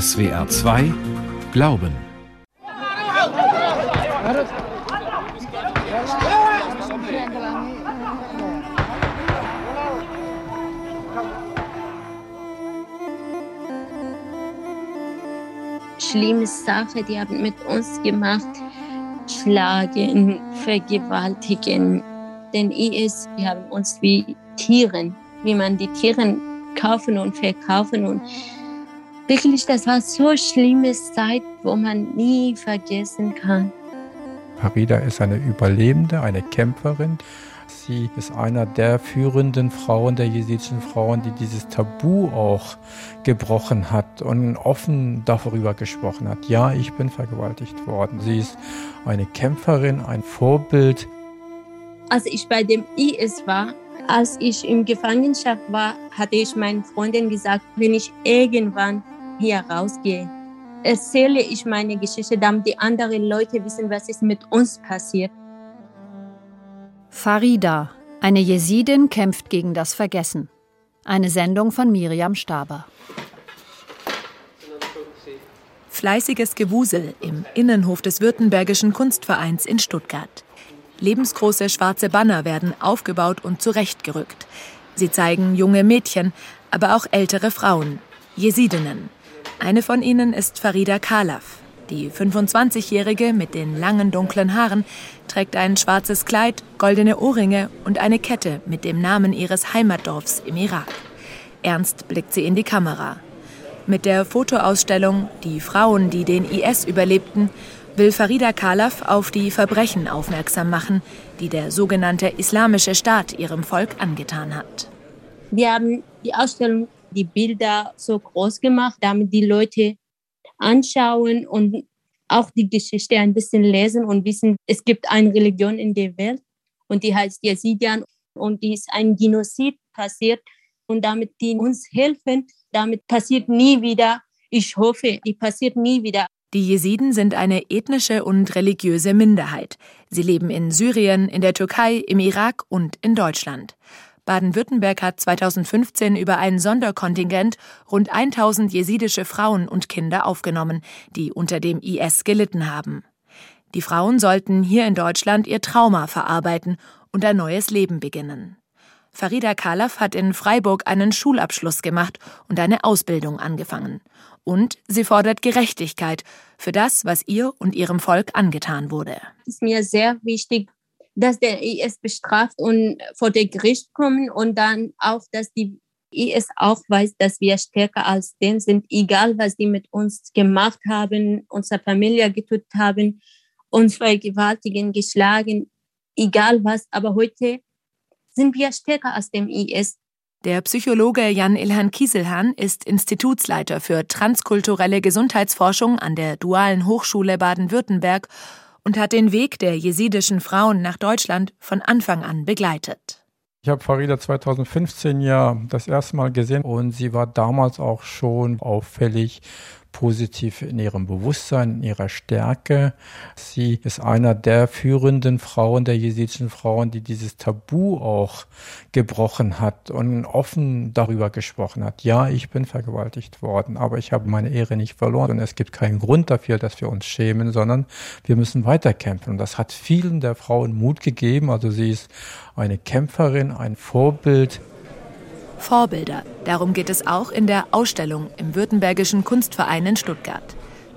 SWR 2 Glauben. Schlimme Sache, die haben mit uns gemacht. Schlagen, vergewaltigen. Den IS, die haben uns wie Tieren, wie man die Tiere kaufen und verkaufen und wirklich, das war so eine schlimme Zeit, wo man nie vergessen kann. Farida ist eine Überlebende, eine Kämpferin. Sie ist einer der führenden Frauen, der jesidischen Frauen, die dieses Tabu auch gebrochen hat und offen darüber gesprochen hat. Ja, ich bin vergewaltigt worden. Sie ist eine Kämpferin, ein Vorbild. Als ich bei dem IS war, als ich in Gefangenschaft war, hatte ich meinen Freunden gesagt, wenn ich irgendwann hier rausgehe, erzähle ich meine Geschichte, damit die anderen Leute wissen, was ist mit uns passiert. Farida, eine Jesidin, kämpft gegen das Vergessen. Eine Sendung von Miriam Staber. Fleißiges Gewusel im Innenhof des Württembergischen Kunstvereins in Stuttgart. Lebensgroße schwarze Banner werden aufgebaut und zurechtgerückt. Sie zeigen junge Mädchen, aber auch ältere Frauen, Jesidinnen. Eine von ihnen ist Farida Kalaf. Die 25-Jährige mit den langen dunklen Haaren trägt ein schwarzes Kleid, goldene Ohrringe und eine Kette mit dem Namen ihres Heimatdorfs im Irak. Ernst blickt sie in die Kamera. Mit der Fotoausstellung Die Frauen, die den IS überlebten, will Farida Kalaf auf die Verbrechen aufmerksam machen, die der sogenannte Islamische Staat ihrem Volk angetan hat. Wir haben die Ausstellung, die Bilder so groß gemacht, damit die Leute anschauen und auch die Geschichte ein bisschen lesen und wissen, es gibt eine Religion in der Welt und die heißt Yazidien und die ist ein Genozid passiert und damit die uns helfen, damit passiert nie wieder. Ich hoffe, die passiert nie wieder. Die Jesiden sind eine ethnische und religiöse Minderheit. Sie leben in Syrien, in der Türkei, im Irak und in Deutschland. Baden-Württemberg hat 2015 über ein Sonderkontingent rund 1000 jesidische Frauen und Kinder aufgenommen, die unter dem IS gelitten haben. Die Frauen sollten hier in Deutschland ihr Trauma verarbeiten und ein neues Leben beginnen. Farida Kalaf hat in Freiburg einen Schulabschluss gemacht und eine Ausbildung angefangen. Und sie fordert Gerechtigkeit für das, was ihr und ihrem Volk angetan wurde. Es ist mir sehr wichtig, dass der IS bestraft und vor der Gericht kommen und dann auch, dass die IS auch weiß, dass wir stärker als den sind, egal was die mit uns gemacht haben, unsere Familie getötet haben, uns vergewaltigen, geschlagen, egal was. Aber heute sind wir stärker als dem IS. Der Psychologe Jan-Ilhan Kieselhahn ist Institutsleiter für transkulturelle Gesundheitsforschung an der Dualen Hochschule Baden-Württemberg und hat den Weg der jesidischen Frauen nach Deutschland von Anfang an begleitet. Ich habe Farida 2015 ja das erste Mal gesehen und sie war damals auch schon auffällig positiv in ihrem Bewusstsein, in ihrer Stärke. Sie ist einer der führenden Frauen, der jesidischen Frauen, die dieses Tabu auch gebrochen hat und offen darüber gesprochen hat. Ja, ich bin vergewaltigt worden, aber ich habe meine Ehre nicht verloren und es gibt keinen Grund dafür, dass wir uns schämen, sondern wir müssen weiterkämpfen. Und das hat vielen der Frauen Mut gegeben. Also sie ist eine Kämpferin, ein Vorbild, Vorbilder. Darum geht es auch in der Ausstellung im Württembergischen Kunstverein in Stuttgart.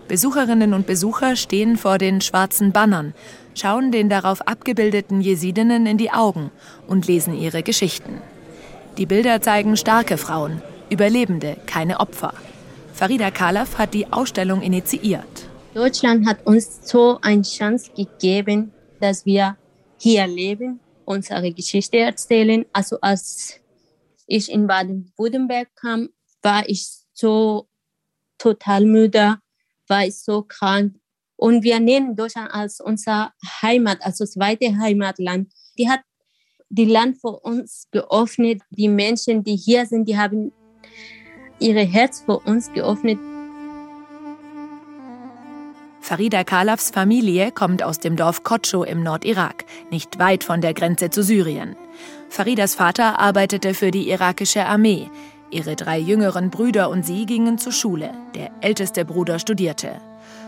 Besucherinnen und Besucher stehen vor den schwarzen Bannern, schauen den darauf abgebildeten Jesidinnen in die Augen und lesen ihre Geschichten. Die Bilder zeigen starke Frauen, Überlebende, keine Opfer. Farida Kalaf hat die Ausstellung initiiert. Deutschland hat uns so eine Chance gegeben, dass wir hier leben, unsere Geschichte erzählen. Also als ich in Baden-Württemberg kam, war ich so total müde, war ich so krank. Und wir nehmen Deutschland als unser Heimat, als das zweite Heimatland. Die hat die Land für uns geöffnet. Die Menschen, die hier sind, die haben ihre Herz für uns geöffnet. Farida Kalafs Familie kommt aus dem Dorf Kotscho im Nordirak, nicht weit von der Grenze zu Syrien. Faridas Vater arbeitete für die irakische Armee. Ihre drei jüngeren Brüder und sie gingen zur Schule. Der älteste Bruder studierte.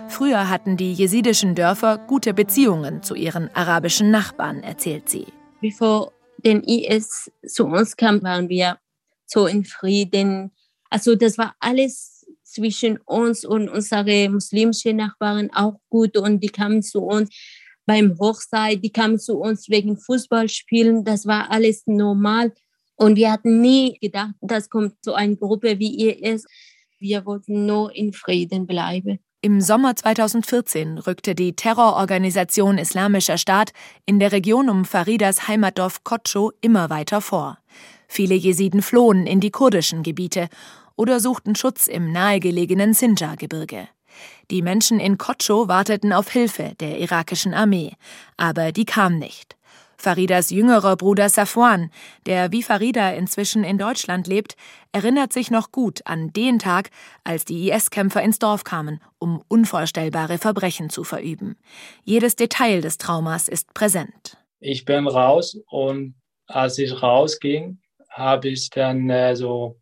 Früher hatten die jesidischen Dörfer gute Beziehungen zu ihren arabischen Nachbarn, erzählt sie. Bevor den IS zu uns kam, waren wir so in Frieden. Also das war alles zwischen uns und unsere muslimischen Nachbarn auch gut und die kamen zu uns beim Hochzeit, die kamen zu uns wegen Fußballspielen, das war alles normal und wir hatten nie gedacht, das kommt so eine Gruppe wie ihr ist. Wir wollten nur in Frieden bleiben. Im Sommer 2014 rückte die Terrororganisation Islamischer Staat in der Region um Faridas Heimatdorf Kotscho immer weiter vor. Viele Jesiden flohen in die kurdischen Gebiete oder suchten Schutz im nahegelegenen Sinjar-Gebirge. Die Menschen in Kotscho warteten auf Hilfe der irakischen Armee, aber die kam nicht. Faridas jüngerer Bruder Safwan, der wie Farida inzwischen in Deutschland lebt, erinnert sich noch gut an den Tag, als die IS-Kämpfer ins Dorf kamen, um unvorstellbare Verbrechen zu verüben. Jedes Detail des Traumas ist präsent. Ich bin raus und als ich rausging, habe ich dann äh, so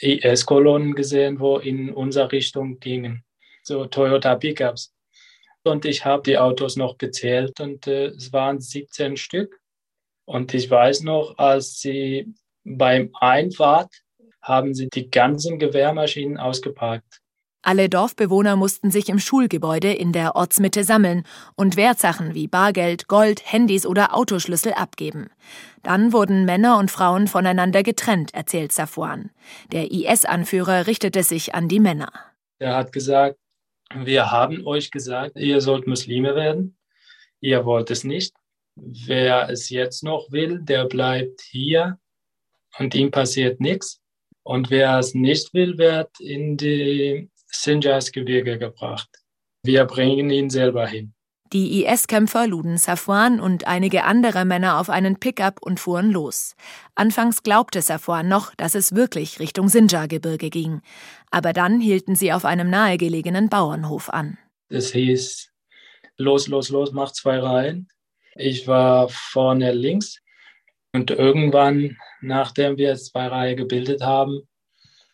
IS-Kolonnen gesehen, wo in unsere Richtung gingen. So Toyota Pickups. Und ich habe die Autos noch gezählt und äh, es waren 17 Stück. Und ich weiß noch, als sie beim Einfahrt haben sie die ganzen Gewehrmaschinen ausgeparkt. Alle Dorfbewohner mussten sich im Schulgebäude in der Ortsmitte sammeln und Wertsachen wie Bargeld, Gold, Handys oder Autoschlüssel abgeben. Dann wurden Männer und Frauen voneinander getrennt, erzählt Safwan. Der IS-Anführer richtete sich an die Männer. Er hat gesagt, wir haben euch gesagt, ihr sollt Muslime werden. Ihr wollt es nicht. Wer es jetzt noch will, der bleibt hier und ihm passiert nichts. Und wer es nicht will, wird in die Sinjas-Gebirge gebracht. Wir bringen ihn selber hin. Die IS-Kämpfer luden Safwan und einige andere Männer auf einen Pickup und fuhren los. Anfangs glaubte Safwan noch, dass es wirklich Richtung Sinjar-Gebirge ging. Aber dann hielten sie auf einem nahegelegenen Bauernhof an. Es hieß, los, los, los, mach zwei Reihen. Ich war vorne links und irgendwann, nachdem wir zwei Reihen gebildet haben,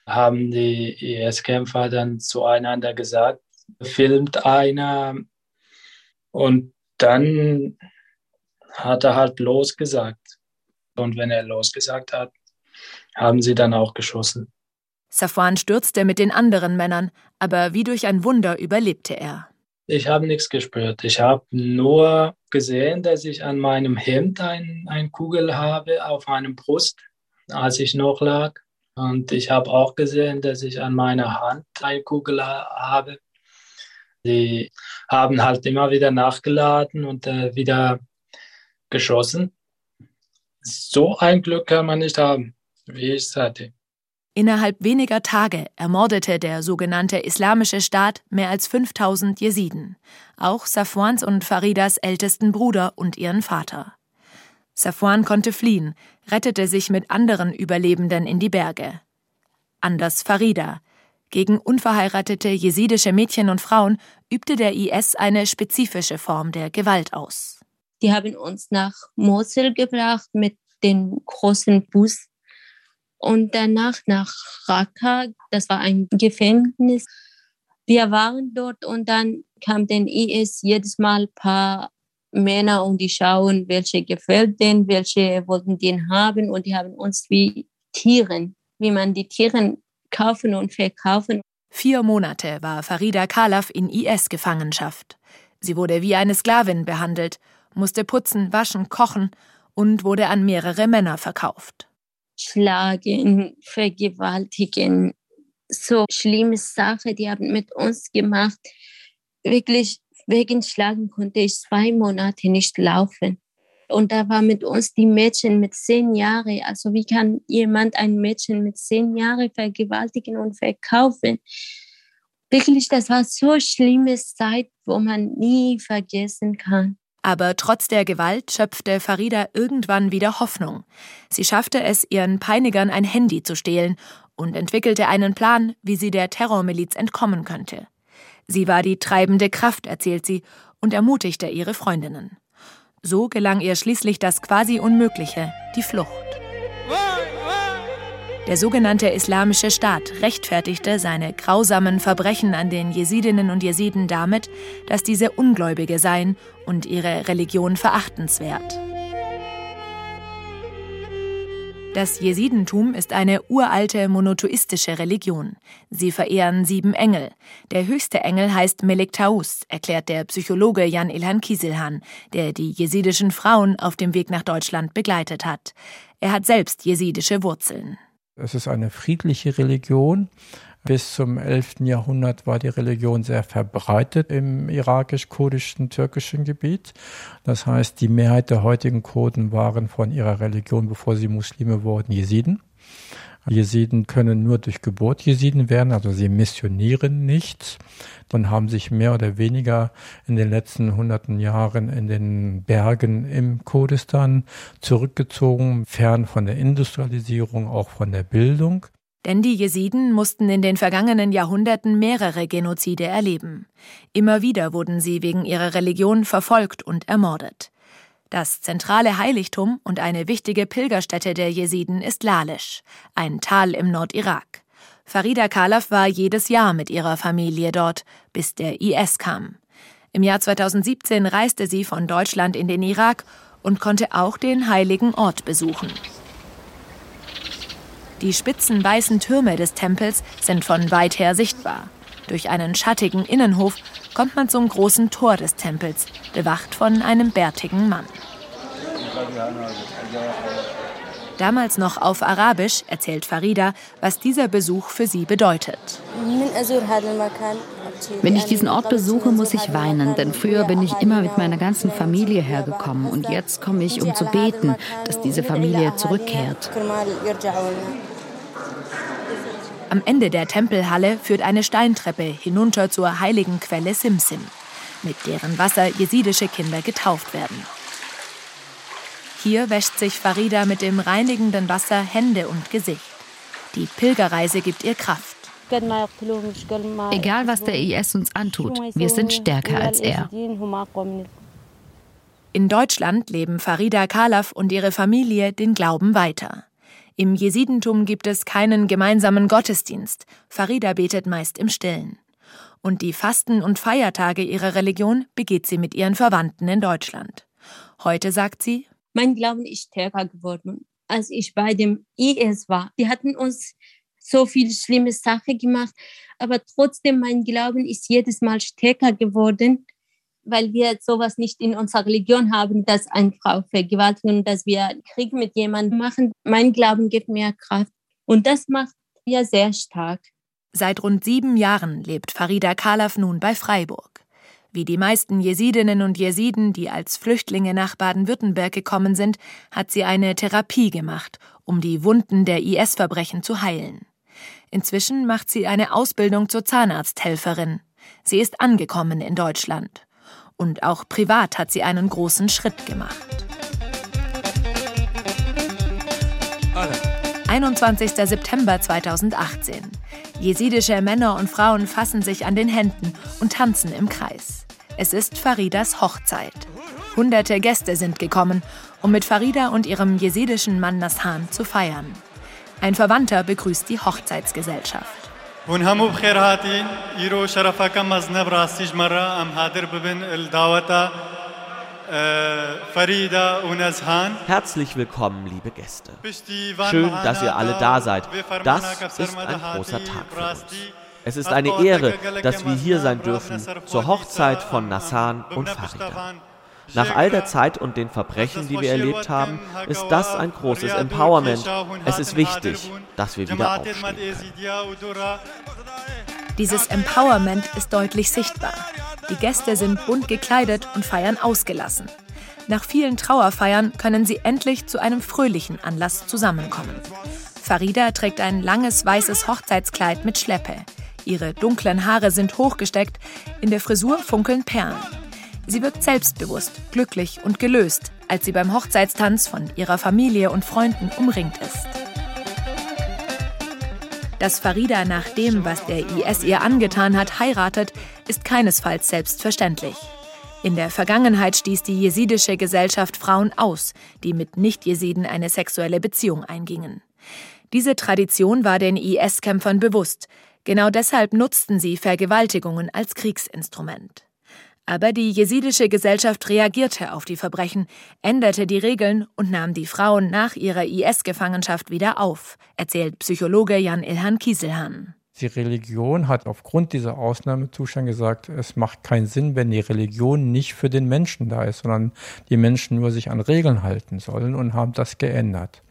haben die IS-Kämpfer dann zueinander gesagt, filmt einer und dann hat er halt losgesagt. Und wenn er losgesagt hat, haben sie dann auch geschossen. Safwan stürzte mit den anderen Männern, aber wie durch ein Wunder überlebte er. Ich habe nichts gespürt. Ich habe nur gesehen, dass ich an meinem Hemd ein, ein Kugel habe auf meinem Brust, als ich noch lag. Und ich habe auch gesehen, dass ich an meiner Hand eine Kugel habe. Die haben halt immer wieder nachgeladen und äh, wieder geschossen. So ein Glück kann man nicht haben, wie ich es hatte. Innerhalb weniger Tage ermordete der sogenannte Islamische Staat mehr als 5000 Jesiden, auch Safwans und Faridas ältesten Bruder und ihren Vater. Safwan konnte fliehen, rettete sich mit anderen Überlebenden in die Berge. Anders Farida. Gegen unverheiratete jesidische Mädchen und Frauen übte der IS eine spezifische Form der Gewalt aus. Die haben uns nach Mosul gebracht mit dem großen Bus und danach nach Raqqa. Das war ein Gefängnis. Wir waren dort und dann kam den IS jedes Mal ein paar Männer und die schauen, welche gefällt denen, welche wollten den haben und die haben uns wie Tieren, wie man die Tiere kaufen und verkaufen. Vier Monate war Farida Kalaf in IS-Gefangenschaft. Sie wurde wie eine Sklavin behandelt, musste putzen, waschen, kochen und wurde an mehrere Männer verkauft schlagen, vergewaltigen. So schlimme Sache, die haben mit uns gemacht. Wirklich wegen Schlagen konnte ich zwei Monate nicht laufen. Und da war mit uns die Mädchen mit zehn Jahren. Also wie kann jemand ein Mädchen mit zehn Jahren vergewaltigen und verkaufen? Wirklich, das war so schlimme Zeit, wo man nie vergessen kann. Aber trotz der Gewalt schöpfte Farida irgendwann wieder Hoffnung. Sie schaffte es, ihren Peinigern ein Handy zu stehlen und entwickelte einen Plan, wie sie der Terrormiliz entkommen könnte. Sie war die treibende Kraft, erzählt sie, und ermutigte ihre Freundinnen. So gelang ihr schließlich das quasi Unmögliche, die Flucht. Der sogenannte Islamische Staat rechtfertigte seine grausamen Verbrechen an den Jesidinnen und Jesiden damit, dass diese Ungläubige seien und ihre Religion verachtenswert. Das Jesidentum ist eine uralte monotheistische Religion. Sie verehren sieben Engel. Der höchste Engel heißt Melik Taus, erklärt der Psychologe Jan Ilhan Kieselhan, der die jesidischen Frauen auf dem Weg nach Deutschland begleitet hat. Er hat selbst jesidische Wurzeln. Es ist eine friedliche Religion. Bis zum 11. Jahrhundert war die Religion sehr verbreitet im irakisch-kurdischen, türkischen Gebiet. Das heißt, die Mehrheit der heutigen Kurden waren von ihrer Religion, bevor sie Muslime wurden, Jesiden. Jesiden können nur durch Geburt Jesiden werden, also sie missionieren nicht und haben sich mehr oder weniger in den letzten hunderten Jahren in den Bergen im Kurdistan zurückgezogen, fern von der Industrialisierung, auch von der Bildung. Denn die Jesiden mussten in den vergangenen Jahrhunderten mehrere Genozide erleben. Immer wieder wurden sie wegen ihrer Religion verfolgt und ermordet. Das zentrale Heiligtum und eine wichtige Pilgerstätte der Jesiden ist Lalisch, ein Tal im Nordirak. Farida Khalaf war jedes Jahr mit ihrer Familie dort, bis der IS kam. Im Jahr 2017 reiste sie von Deutschland in den Irak und konnte auch den heiligen Ort besuchen. Die spitzen weißen Türme des Tempels sind von weit her sichtbar. Durch einen schattigen Innenhof kommt man zum großen Tor des Tempels, bewacht von einem bärtigen Mann. Damals noch auf Arabisch erzählt Farida, was dieser Besuch für sie bedeutet. Wenn ich diesen Ort besuche, muss ich weinen, denn früher bin ich immer mit meiner ganzen Familie hergekommen und jetzt komme ich, um zu beten, dass diese Familie zurückkehrt. Am Ende der Tempelhalle führt eine Steintreppe hinunter zur heiligen Quelle Simsim, mit deren Wasser jesidische Kinder getauft werden. Hier wäscht sich Farida mit dem reinigenden Wasser Hände und Gesicht. Die Pilgerreise gibt ihr Kraft. Egal, was der IS uns antut, wir sind stärker als er. In Deutschland leben Farida Kalaf und ihre Familie den Glauben weiter. Im Jesidentum gibt es keinen gemeinsamen Gottesdienst. Farida betet meist im Stillen. Und die Fasten und Feiertage ihrer Religion begeht sie mit ihren Verwandten in Deutschland. Heute sagt sie, mein Glauben ist stärker geworden, als ich bei dem IS war. Die hatten uns so viel schlimme Sachen gemacht, aber trotzdem mein Glauben ist jedes Mal stärker geworden, weil wir sowas nicht in unserer Religion haben, dass eine Frau vergewaltigt und dass wir Krieg mit jemandem machen. Mein Glauben gibt mir Kraft und das macht mir sehr stark. Seit rund sieben Jahren lebt Farida Kalaf nun bei Freiburg. Wie die meisten Jesidinnen und Jesiden, die als Flüchtlinge nach Baden-Württemberg gekommen sind, hat sie eine Therapie gemacht, um die Wunden der IS-Verbrechen zu heilen. Inzwischen macht sie eine Ausbildung zur Zahnarzthelferin. Sie ist angekommen in Deutschland. Und auch privat hat sie einen großen Schritt gemacht. 21. September 2018. Jesidische Männer und Frauen fassen sich an den Händen und tanzen im Kreis. Es ist Faridas Hochzeit. Hunderte Gäste sind gekommen, um mit Farida und ihrem jesidischen Mann Nashan zu feiern. Ein Verwandter begrüßt die Hochzeitsgesellschaft. هون همو بخير هاتين يرو شرفك مزنب راستيج مرة أم هادر ببن الدعوة Farida und Herzlich willkommen, liebe Gäste. Schön, dass ihr alle da seid. Das ist ein großer Tag für uns. Es ist eine Ehre, dass wir hier sein dürfen zur Hochzeit von Nassan und Farida. Nach all der Zeit und den Verbrechen, die wir erlebt haben, ist das ein großes Empowerment. Es ist wichtig, dass wir wieder aufstehen können. Dieses Empowerment ist deutlich sichtbar. Die Gäste sind bunt gekleidet und feiern ausgelassen. Nach vielen Trauerfeiern können sie endlich zu einem fröhlichen Anlass zusammenkommen. Farida trägt ein langes weißes Hochzeitskleid mit Schleppe. Ihre dunklen Haare sind hochgesteckt, in der Frisur funkeln Perlen. Sie wirkt selbstbewusst, glücklich und gelöst, als sie beim Hochzeitstanz von ihrer Familie und Freunden umringt ist. Dass Farida nach dem, was der IS ihr angetan hat, heiratet, ist keinesfalls selbstverständlich. In der Vergangenheit stieß die jesidische Gesellschaft Frauen aus, die mit Nicht-Jesiden eine sexuelle Beziehung eingingen. Diese Tradition war den IS-Kämpfern bewusst. Genau deshalb nutzten sie Vergewaltigungen als Kriegsinstrument. Aber die jesidische Gesellschaft reagierte auf die Verbrechen, änderte die Regeln und nahm die Frauen nach ihrer IS-Gefangenschaft wieder auf, erzählt Psychologe Jan Ilhan Kieselhan. Die Religion hat aufgrund dieser Ausnahmezustand gesagt, es macht keinen Sinn, wenn die Religion nicht für den Menschen da ist, sondern die Menschen nur sich an Regeln halten sollen und haben das geändert.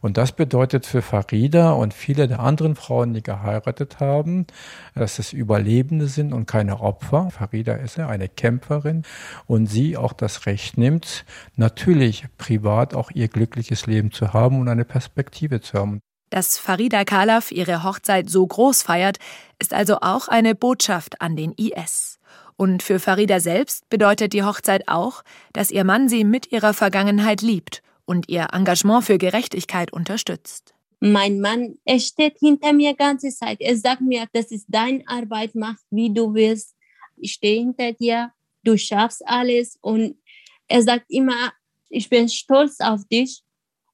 Und das bedeutet für Farida und viele der anderen Frauen, die geheiratet haben, dass es Überlebende sind und keine Opfer. Farida ist ja eine Kämpferin und sie auch das Recht nimmt, natürlich privat auch ihr glückliches Leben zu haben und eine Perspektive zu haben. Dass Farida Kalaf ihre Hochzeit so groß feiert, ist also auch eine Botschaft an den IS. Und für Farida selbst bedeutet die Hochzeit auch, dass ihr Mann sie mit ihrer Vergangenheit liebt und ihr Engagement für Gerechtigkeit unterstützt. Mein Mann, er steht hinter mir ganze Zeit. Er sagt mir, das ist deine Arbeit, mach wie du willst. Ich stehe hinter dir, du schaffst alles. Und er sagt immer, ich bin stolz auf dich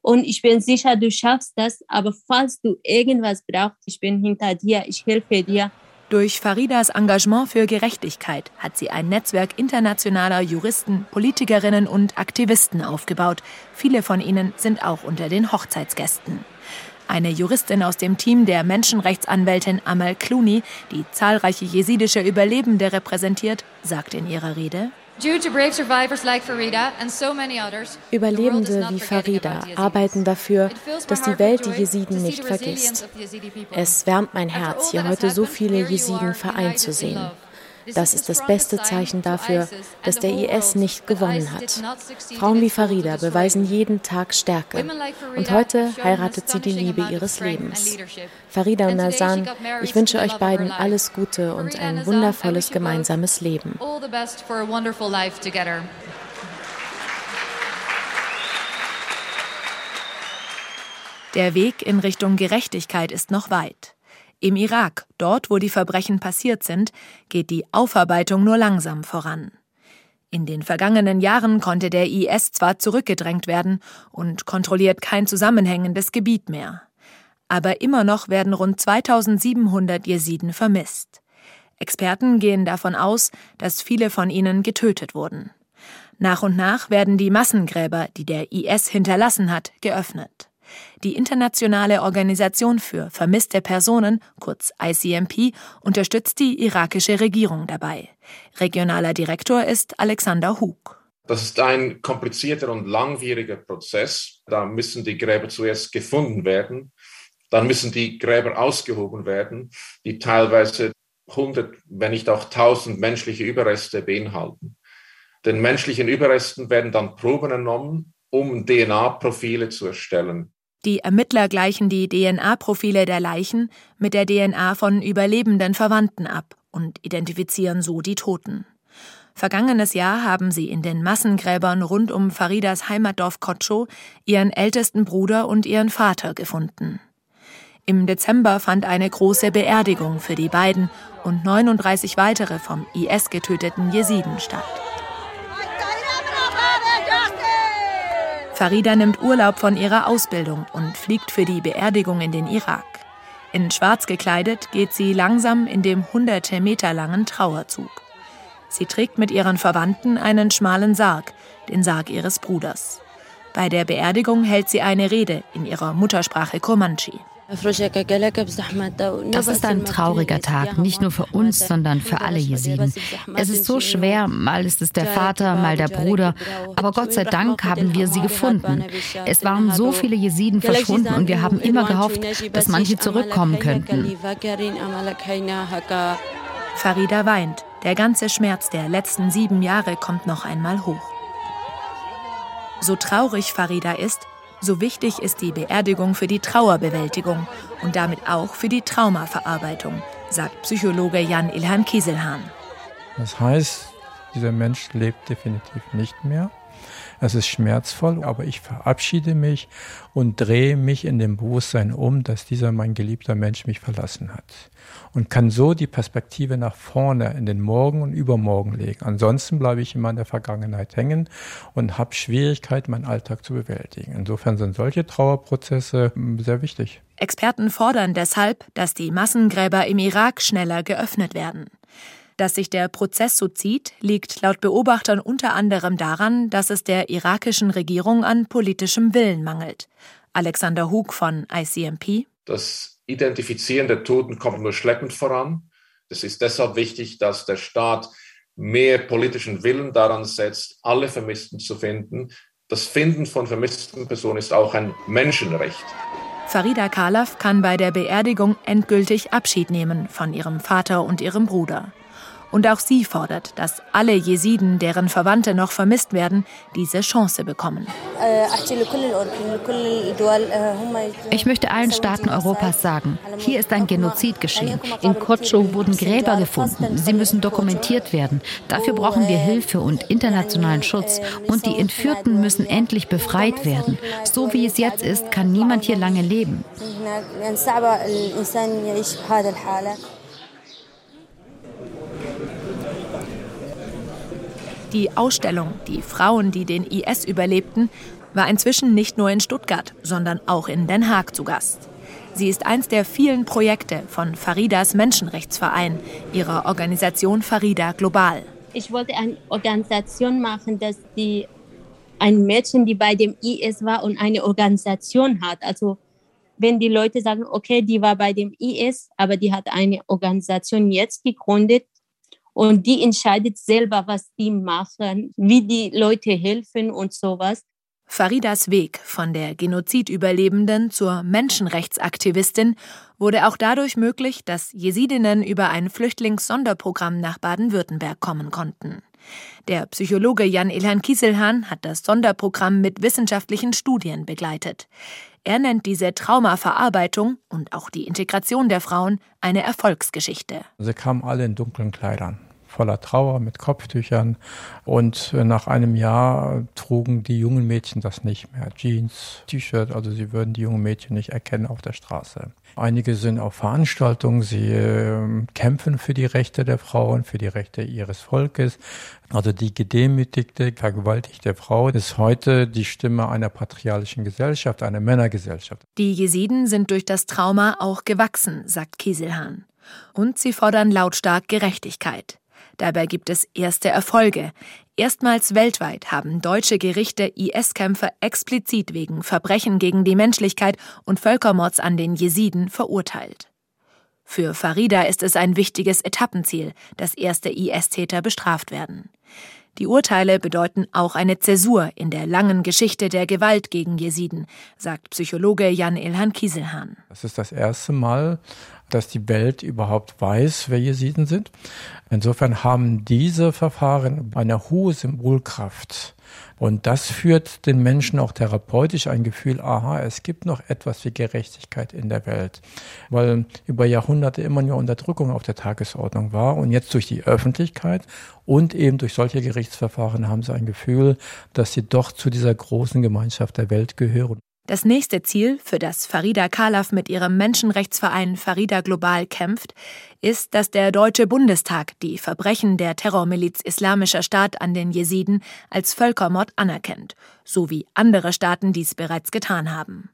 und ich bin sicher, du schaffst das. Aber falls du irgendwas brauchst, ich bin hinter dir, ich helfe dir. Durch Faridas Engagement für Gerechtigkeit hat sie ein Netzwerk internationaler Juristen, Politikerinnen und Aktivisten aufgebaut. Viele von ihnen sind auch unter den Hochzeitsgästen. Eine Juristin aus dem Team der Menschenrechtsanwältin Amal Clooney, die zahlreiche jesidische Überlebende repräsentiert, sagt in ihrer Rede, Überlebende wie Farida arbeiten dafür, dass die Welt die Jesiden nicht vergisst. Es wärmt mein Herz, hier heute so viele Jesiden vereint zu sehen. Das ist das beste Zeichen dafür, dass der IS nicht gewonnen hat. Frauen wie Farida beweisen jeden Tag Stärke. Und heute heiratet sie die Liebe ihres Lebens. Farida und Nazan, ich wünsche euch beiden alles Gute und ein wundervolles gemeinsames Leben. Der Weg in Richtung Gerechtigkeit ist noch weit. Im Irak, dort wo die Verbrechen passiert sind, geht die Aufarbeitung nur langsam voran. In den vergangenen Jahren konnte der IS zwar zurückgedrängt werden und kontrolliert kein zusammenhängendes Gebiet mehr. Aber immer noch werden rund 2700 Jesiden vermisst. Experten gehen davon aus, dass viele von ihnen getötet wurden. Nach und nach werden die Massengräber, die der IS hinterlassen hat, geöffnet. Die Internationale Organisation für vermisste Personen, kurz ICMP, unterstützt die irakische Regierung dabei. Regionaler Direktor ist Alexander Hug. Das ist ein komplizierter und langwieriger Prozess. Da müssen die Gräber zuerst gefunden werden. Dann müssen die Gräber ausgehoben werden, die teilweise 100, wenn nicht auch 1000 menschliche Überreste beinhalten. Den menschlichen Überresten werden dann Proben entnommen, um DNA-Profile zu erstellen. Die Ermittler gleichen die DNA-Profile der Leichen mit der DNA von überlebenden Verwandten ab und identifizieren so die Toten. Vergangenes Jahr haben sie in den Massengräbern rund um Faridas Heimatdorf Kotscho ihren ältesten Bruder und ihren Vater gefunden. Im Dezember fand eine große Beerdigung für die beiden und 39 weitere vom IS getöteten Jesiden statt. Farida nimmt Urlaub von ihrer Ausbildung und fliegt für die Beerdigung in den Irak. In Schwarz gekleidet geht sie langsam in dem hunderte Meter langen Trauerzug. Sie trägt mit ihren Verwandten einen schmalen Sarg, den Sarg ihres Bruders. Bei der Beerdigung hält sie eine Rede in ihrer Muttersprache Comanche. Das ist ein trauriger Tag, nicht nur für uns, sondern für alle Jesiden. Es ist so schwer, mal ist es der Vater, mal der Bruder, aber Gott sei Dank haben wir sie gefunden. Es waren so viele Jesiden verschwunden und wir haben immer gehofft, dass manche zurückkommen könnten. Farida weint. Der ganze Schmerz der letzten sieben Jahre kommt noch einmal hoch. So traurig Farida ist, so wichtig ist die Beerdigung für die Trauerbewältigung und damit auch für die Traumaverarbeitung, sagt Psychologe Jan Ilhan Kieselhahn. Das heißt, dieser Mensch lebt definitiv nicht mehr. Es ist schmerzvoll, aber ich verabschiede mich und drehe mich in dem Bewusstsein um, dass dieser mein geliebter Mensch mich verlassen hat. Und kann so die Perspektive nach vorne in den Morgen und Übermorgen legen. Ansonsten bleibe ich immer in der Vergangenheit hängen und habe Schwierigkeit, meinen Alltag zu bewältigen. Insofern sind solche Trauerprozesse hm, sehr wichtig. Experten fordern deshalb, dass die Massengräber im Irak schneller geöffnet werden. Dass sich der Prozess so zieht, liegt laut Beobachtern unter anderem daran, dass es der irakischen Regierung an politischem Willen mangelt. Alexander Hug von ICMP. Das Identifizieren der Toten kommt nur schleppend voran. Es ist deshalb wichtig, dass der Staat mehr politischen Willen daran setzt, alle Vermissten zu finden. Das Finden von vermissten Personen ist auch ein Menschenrecht. Farida Kalaf kann bei der Beerdigung endgültig Abschied nehmen von ihrem Vater und ihrem Bruder. Und auch sie fordert, dass alle Jesiden, deren Verwandte noch vermisst werden, diese Chance bekommen. Ich möchte allen Staaten Europas sagen, hier ist ein Genozid geschehen. In Kotscho wurden Gräber gefunden. Sie müssen dokumentiert werden. Dafür brauchen wir Hilfe und internationalen Schutz. Und die Entführten müssen endlich befreit werden. So wie es jetzt ist, kann niemand hier lange leben. Die Ausstellung Die Frauen, die den IS überlebten, war inzwischen nicht nur in Stuttgart, sondern auch in Den Haag zu Gast. Sie ist eins der vielen Projekte von Faridas Menschenrechtsverein, ihrer Organisation Farida Global. Ich wollte eine Organisation machen, dass die ein Mädchen, die bei dem IS war und eine Organisation hat. Also wenn die Leute sagen, okay, die war bei dem IS, aber die hat eine Organisation jetzt gegründet, und die entscheidet selber, was die machen, wie die Leute helfen und sowas. Faridas Weg von der Genozidüberlebenden zur Menschenrechtsaktivistin wurde auch dadurch möglich, dass Jesidinnen über ein Flüchtlingssonderprogramm nach Baden-Württemberg kommen konnten. Der Psychologe Jan Ilhan Kieselhahn hat das Sonderprogramm mit wissenschaftlichen Studien begleitet. Er nennt diese Traumaverarbeitung und auch die Integration der Frauen eine Erfolgsgeschichte. Sie kamen alle in dunklen Kleidern voller Trauer mit Kopftüchern. Und äh, nach einem Jahr trugen die jungen Mädchen das nicht mehr. Jeans, T-Shirt, also sie würden die jungen Mädchen nicht erkennen auf der Straße. Einige sind auf Veranstaltungen, sie äh, kämpfen für die Rechte der Frauen, für die Rechte ihres Volkes. Also die gedemütigte, vergewaltigte Frau ist heute die Stimme einer patriarchalischen Gesellschaft, einer Männergesellschaft. Die Jesiden sind durch das Trauma auch gewachsen, sagt Kieselhahn. Und sie fordern lautstark Gerechtigkeit. Dabei gibt es erste Erfolge. Erstmals weltweit haben deutsche Gerichte IS-Kämpfer explizit wegen Verbrechen gegen die Menschlichkeit und Völkermords an den Jesiden verurteilt. Für Farida ist es ein wichtiges Etappenziel, dass erste IS-Täter bestraft werden. Die Urteile bedeuten auch eine Zäsur in der langen Geschichte der Gewalt gegen Jesiden, sagt Psychologe Jan Ilhan Kieselhahn. Das ist das erste Mal, dass die Welt überhaupt weiß, wer Jesiden sind. Insofern haben diese Verfahren eine hohe Symbolkraft. Und das führt den Menschen auch therapeutisch ein Gefühl, aha, es gibt noch etwas wie Gerechtigkeit in der Welt. Weil über Jahrhunderte immer nur Unterdrückung auf der Tagesordnung war und jetzt durch die Öffentlichkeit und eben durch solche Gerichtsverfahren haben sie ein Gefühl, dass sie doch zu dieser großen Gemeinschaft der Welt gehören. Das nächste Ziel, für das Farida Kalaf mit ihrem Menschenrechtsverein Farida Global kämpft, ist, dass der Deutsche Bundestag die Verbrechen der Terrormiliz Islamischer Staat an den Jesiden als Völkermord anerkennt, so wie andere Staaten dies bereits getan haben.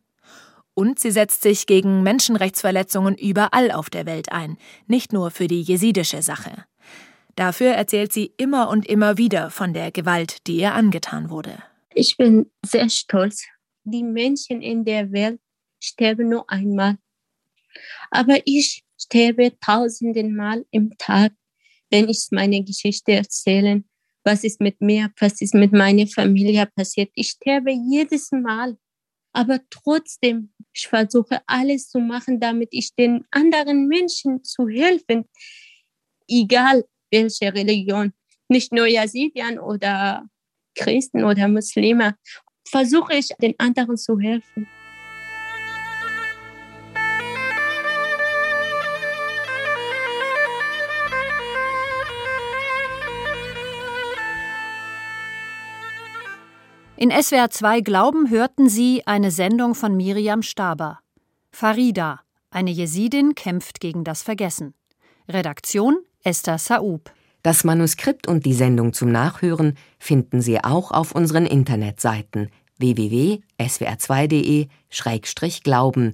Und sie setzt sich gegen Menschenrechtsverletzungen überall auf der Welt ein, nicht nur für die jesidische Sache. Dafür erzählt sie immer und immer wieder von der Gewalt, die ihr angetan wurde. Ich bin sehr stolz die Menschen in der Welt sterben nur einmal. Aber ich sterbe tausendmal im Tag, wenn ich meine Geschichte erzähle. Was ist mit mir, was ist mit meiner Familie passiert? Ich sterbe jedes Mal. Aber trotzdem, ich versuche alles zu machen, damit ich den anderen Menschen zu helfen, egal welche Religion, nicht nur Yazidien oder Christen oder Muslime versuche ich, den anderen zu helfen. In SWR 2 Glauben hörten Sie eine Sendung von Miriam Staber. Farida, eine Jesidin, kämpft gegen das Vergessen. Redaktion Esther Saub. Das Manuskript und die Sendung zum Nachhören finden Sie auch auf unseren Internetseiten www.swr2.de-glauben